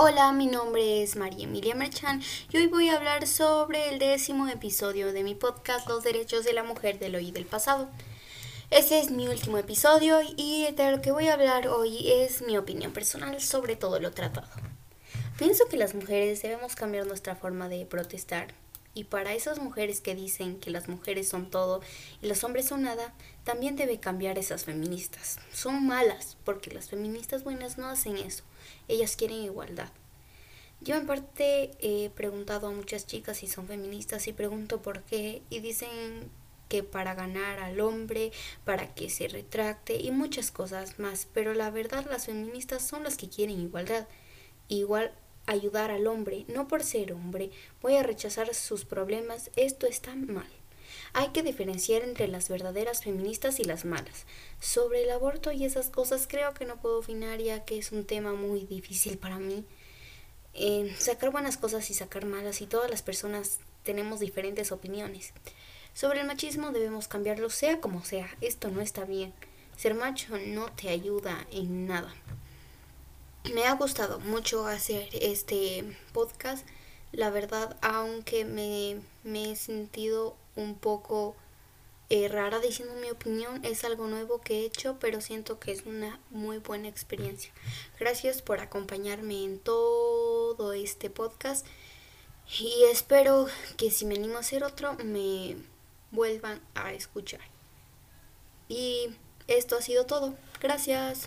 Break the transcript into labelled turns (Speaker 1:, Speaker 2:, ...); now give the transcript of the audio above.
Speaker 1: Hola, mi nombre es María Emilia Merchan y hoy voy a hablar sobre el décimo episodio de mi podcast Los Derechos de la Mujer del Hoy y del Pasado. Este es mi último episodio y de lo que voy a hablar hoy es mi opinión personal sobre todo lo tratado. Pienso que las mujeres debemos cambiar nuestra forma de protestar y para esas mujeres que dicen que las mujeres son todo y los hombres son nada, también debe cambiar esas feministas. Son malas, porque las feministas buenas no hacen eso. Ellas quieren igualdad. Yo en parte he preguntado a muchas chicas si son feministas y pregunto por qué y dicen que para ganar al hombre, para que se retracte y muchas cosas más, pero la verdad las feministas son las que quieren igualdad. Igual ayudar al hombre, no por ser hombre, voy a rechazar sus problemas, esto está mal. Hay que diferenciar entre las verdaderas feministas y las malas. Sobre el aborto y esas cosas creo que no puedo opinar ya que es un tema muy difícil para mí. Sacar buenas cosas y sacar malas y todas las personas tenemos diferentes opiniones. Sobre el machismo debemos cambiarlo sea como sea, esto no está bien. Ser macho no te ayuda en nada me ha gustado mucho hacer este podcast. La verdad, aunque me, he sentido un poco eh, rara diciendo mi opinión, es algo nuevo que he hecho, pero siento que es una muy buena experiencia. Gracias por acompañarme en todo este podcast y espero que si me animo a hacer otro me vuelvan a escuchar. Y esto ha sido todo. Gracias.